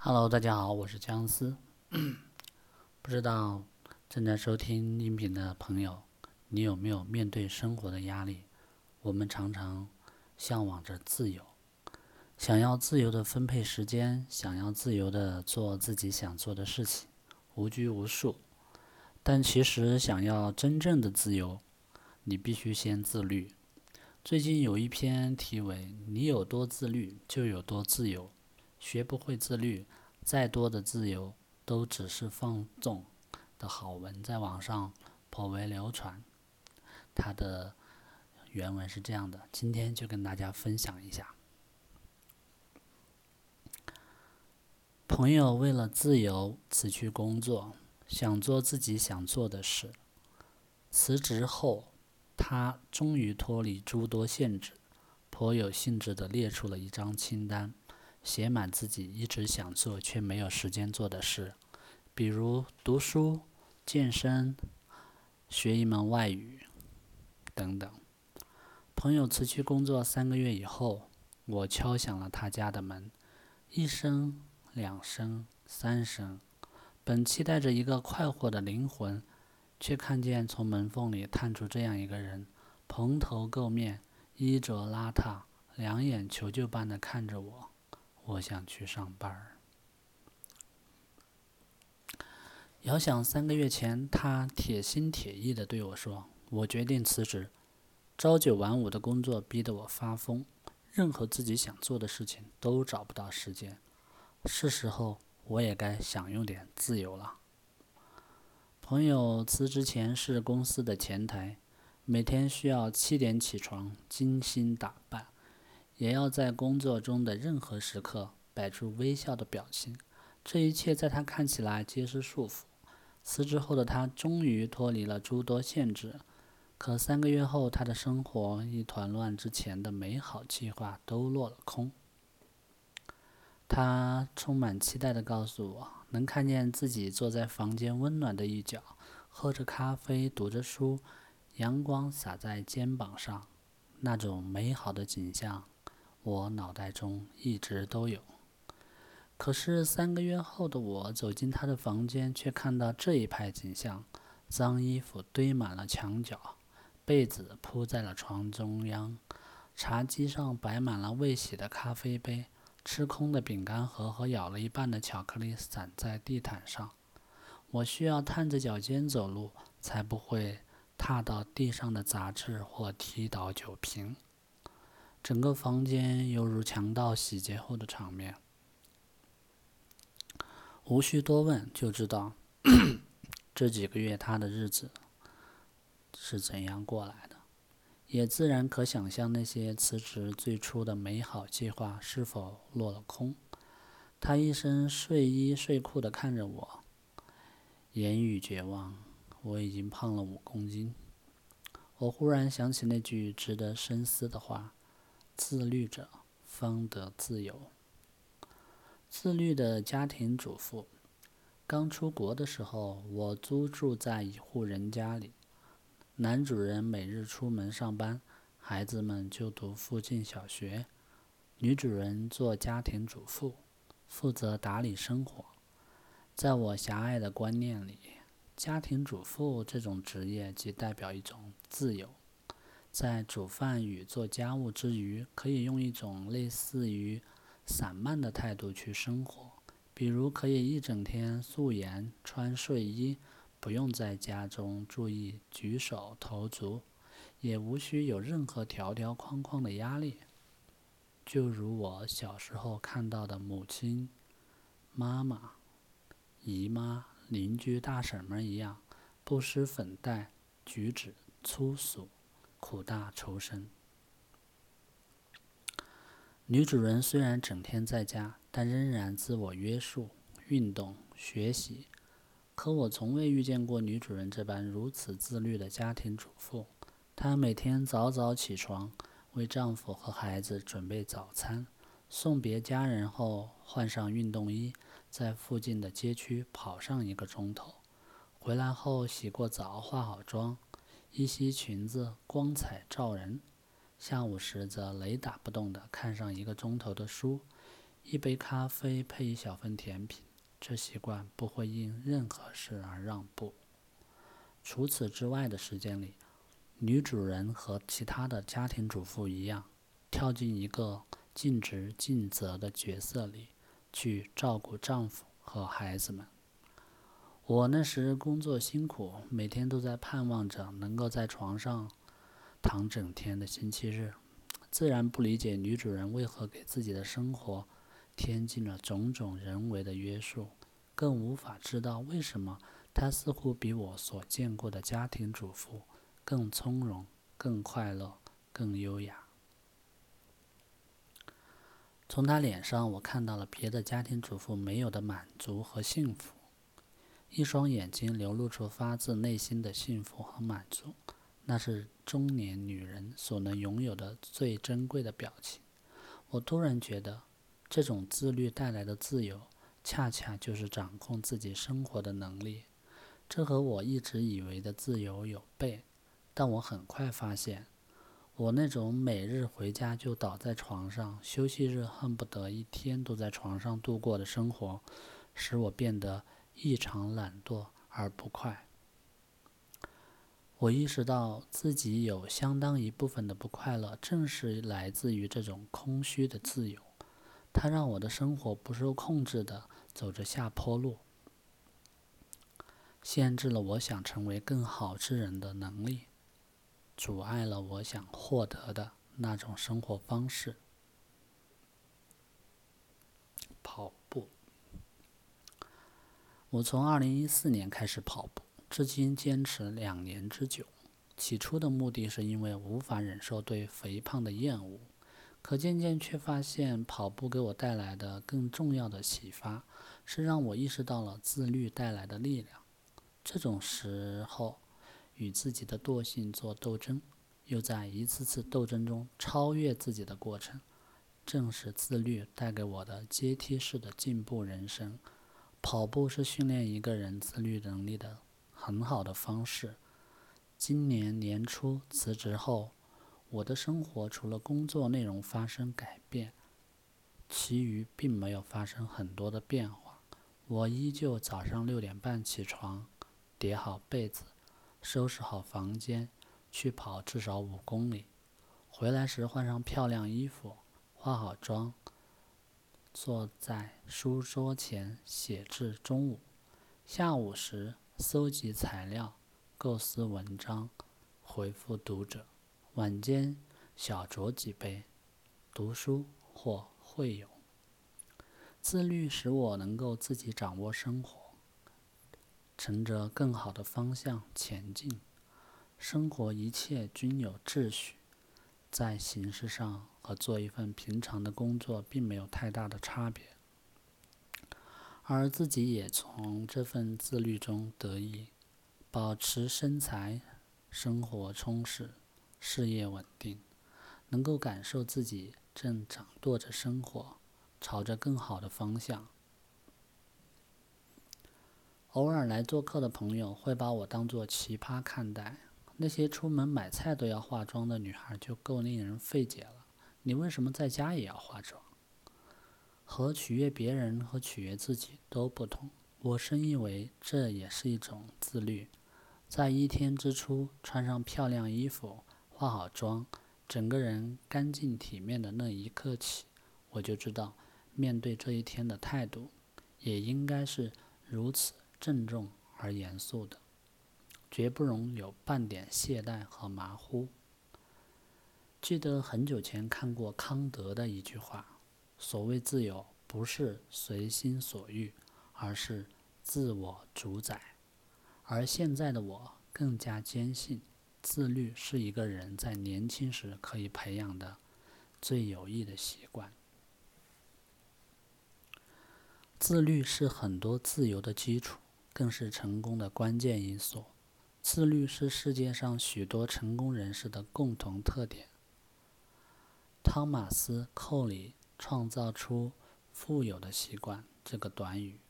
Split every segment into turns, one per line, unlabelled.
Hello，大家好，我是姜思。不知道正在收听音频的朋友，你有没有面对生活的压力？我们常常向往着自由，想要自由的分配时间，想要自由的做自己想做的事情，无拘无束。但其实，想要真正的自由，你必须先自律。最近有一篇题为“你有多自律，就有多自由”。学不会自律，再多的自由都只是放纵的好文，在网上颇为流传。它的原文是这样的，今天就跟大家分享一下。朋友为了自由辞去工作，想做自己想做的事。辞职后，他终于脱离诸多限制，颇有兴致地列出了一张清单。写满自己一直想做却没有时间做的事，比如读书、健身、学一门外语等等。朋友辞去工作三个月以后，我敲响了他家的门，一声、两声、三声。本期待着一个快活的灵魂，却看见从门缝里探出这样一个人，蓬头垢面，衣着邋遢，两眼求救般的看着我。我想去上班儿。遥想三个月前，他铁心铁意的对我说：“我决定辞职，朝九晚五的工作逼得我发疯，任何自己想做的事情都找不到时间。是时候，我也该享用点自由了。”朋友辞职前是公司的前台，每天需要七点起床，精心打扮。也要在工作中的任何时刻摆出微笑的表情，这一切在他看起来皆是束缚。辞职后的他终于脱离了诸多限制，可三个月后，他的生活一团乱，之前的美好计划都落了空。他充满期待地告诉我，能看见自己坐在房间温暖的一角，喝着咖啡，读着书，阳光洒在肩膀上，那种美好的景象。我脑袋中一直都有，可是三个月后的我走进他的房间，却看到这一派景象：脏衣服堆满了墙角，被子铺在了床中央，茶几上摆满了未洗的咖啡杯，吃空的饼干盒和咬了一半的巧克力散在地毯上。我需要探着脚尖走路，才不会踏到地上的杂志或踢倒酒瓶。整个房间犹如强盗洗劫后的场面，无需多问就知道，这几个月他的日子是怎样过来的，也自然可想象那些辞职最初的美好计划是否落了空。他一身睡衣睡裤的看着我，言语绝望。我已经胖了五公斤。我忽然想起那句值得深思的话。自律者方得自由。自律的家庭主妇，刚出国的时候，我租住在一户人家里。男主人每日出门上班，孩子们就读附近小学。女主人做家庭主妇，负责打理生活。在我狭隘的观念里，家庭主妇这种职业即代表一种自由。在煮饭与做家务之余，可以用一种类似于散漫的态度去生活。比如，可以一整天素颜穿睡衣，不用在家中注意举手投足，也无需有任何条条框框的压力。就如我小时候看到的母亲、妈妈、姨妈、邻居大婶们一样，不施粉黛，举止粗俗。苦大仇深。女主人虽然整天在家，但仍然自我约束、运动、学习。可我从未遇见过女主人这般如此自律的家庭主妇。她每天早早起床，为丈夫和孩子准备早餐，送别家人后，换上运动衣，在附近的街区跑上一个钟头。回来后洗过澡，化好妆。一袭裙子光彩照人，下午时则雷打不动地看上一个钟头的书，一杯咖啡配一小份甜品，这习惯不会因任何事而让步。除此之外的时间里，女主人和其他的家庭主妇一样，跳进一个尽职尽责的角色里，去照顾丈夫和孩子们。我那时工作辛苦，每天都在盼望着能够在床上躺整天的星期日，自然不理解女主人为何给自己的生活。添进了种种人为的约束，更无法知道为什么她似乎比我所见过的家庭主妇更从容、更快乐、更优雅。从她脸上，我看到了别的家庭主妇没有的满足和幸福。一双眼睛流露出发自内心的幸福和满足，那是中年女人所能拥有的最珍贵的表情。我突然觉得。这种自律带来的自由，恰恰就是掌控自己生活的能力。这和我一直以为的自由有悖。但我很快发现，我那种每日回家就倒在床上，休息日恨不得一天都在床上度过的生活，使我变得异常懒惰而不快。我意识到自己有相当一部分的不快乐，正是来自于这种空虚的自由。它让我的生活不受控制的走着下坡路，限制了我想成为更好之人的能力，阻碍了我想获得的那种生活方式。跑步，我从二零一四年开始跑步，至今坚持两年之久。起初的目的是因为无法忍受对肥胖的厌恶。可渐渐却发现，跑步给我带来的更重要的启发，是让我意识到了自律带来的力量。这种时候，与自己的惰性做斗争，又在一次次斗争中超越自己的过程，正是自律带给我的阶梯式的进步人生。跑步是训练一个人自律能力的很好的方式。今年年初辞职后。我的生活除了工作内容发生改变，其余并没有发生很多的变化。我依旧早上六点半起床，叠好被子，收拾好房间，去跑至少五公里。回来时换上漂亮衣服，化好妆，坐在书桌前写至中午。下午时搜集材料，构思文章，回复读者。晚间小酌几杯，读书或会友。自律使我能够自己掌握生活，乘着更好的方向前进。生活一切均有秩序，在形式上和做一份平常的工作并没有太大的差别，而自己也从这份自律中得益，保持身材，生活充实。事业稳定，能够感受自己正掌舵着生活，朝着更好的方向。偶尔来做客的朋友会把我当作奇葩看待，那些出门买菜都要化妆的女孩就够令人费解了。你为什么在家也要化妆？和取悦别人和取悦自己都不同。我深以为这也是一种自律，在一天之初穿上漂亮衣服。化好妆，整个人干净体面的那一刻起，我就知道，面对这一天的态度，也应该是如此郑重而严肃的，绝不容有半点懈怠和马虎。记得很久前看过康德的一句话：“所谓自由，不是随心所欲，而是自我主宰。”而现在的我更加坚信。自律是一个人在年轻时可以培养的最有益的习惯。自律是很多自由的基础，更是成功的关键因素。自律是世界上许多成功人士的共同特点。汤马斯·寇里创造出“富有的习惯”这个短语，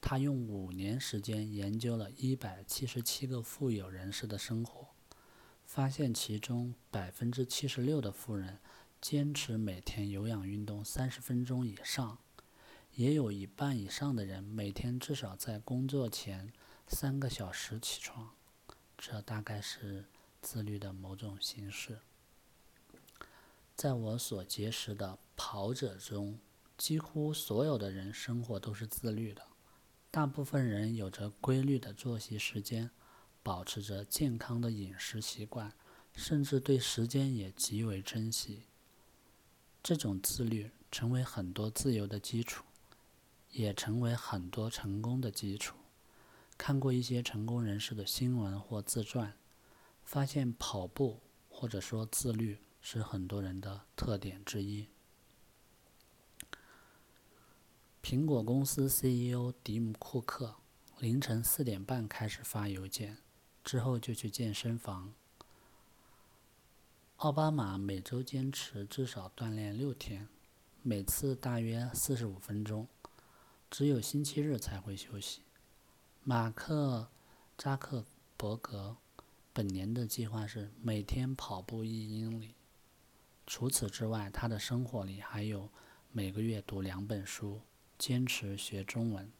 他用五年时间研究了一百七十七个富有人士的生活。发现其中百分之七十六的富人坚持每天有氧运动三十分钟以上，也有一半以上的人每天至少在工作前三个小时起床，这大概是自律的某种形式。在我所结识的跑者中，几乎所有的人生活都是自律的，大部分人有着规律的作息时间，保持着健康的饮食习惯，甚至对时间也极为珍惜。这种自律成为很多自由的基础。也成为很多成功的基础。看过一些成功人士的新闻或自传，发现跑步或者说自律是很多人的特点之一。苹果公司 CEO 迪姆·库克凌晨四点半开始发邮件，之后就去健身房。奥巴马每周坚持至少锻炼六天，每次大约四十五分钟。只有星期日才会休息。马克·扎克伯格本年的计划是每天跑步一英里。除此之外，他的生活里还有每个月读两本书，坚持学中文。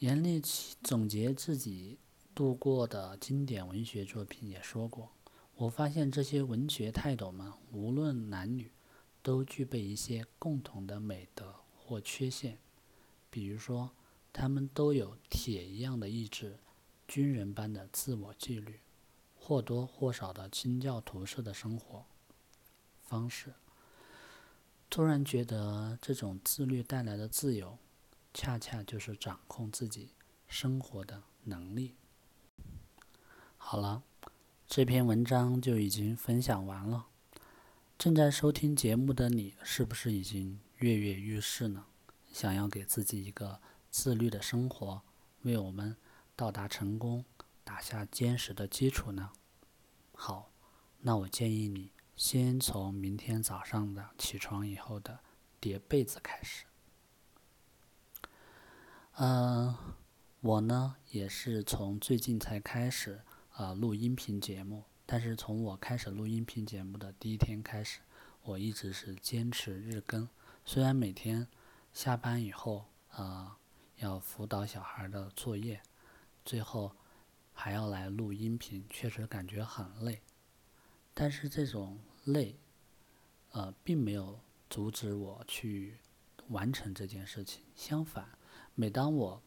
严厉总结自己度过的经典文学作品也说过：“我发现这些文学泰斗们，无论男女。”都具备一些共同的美德或缺陷，比如说，他们都有铁一样的意志、军人般的自我纪律、或多或少的清教徒式的生活方式。突然觉得，这种自律带来的自由，恰恰就是掌控自己生活的能力。好了，这篇文章就已经分享完了。正在收听节目的你，是不是已经跃跃欲试呢？想要给自己一个自律的生活，为我们到达成功打下坚实的基础呢？好，那我建议你先从明天早上的起床以后的叠被子开始。嗯，我呢也是从最近才开始啊录音频节目。但是从我开始录音频节目的第一天开始，我一直是坚持日更。虽然每天下班以后，呃，要辅导小孩的作业，最后还要来录音频，确实感觉很累。但是这种累，呃，并没有阻止我去完成这件事情。相反，每当我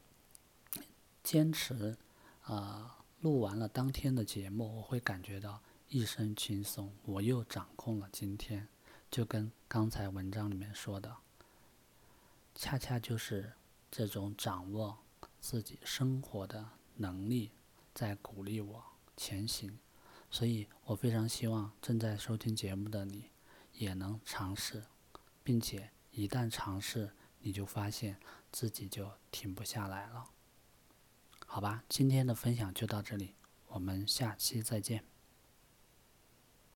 坚持，啊。录完了当天的节目，我会感觉到一身轻松，我又掌控了今天，就跟刚才文章里面说的，恰恰就是这种掌握自己生活的能力，在鼓励我前行。所以我非常希望正在收听节目的你，也能尝试，并且一旦尝试，你就发现自己就停不下来了。好吧，今天的分享就到这里，我们下期再见。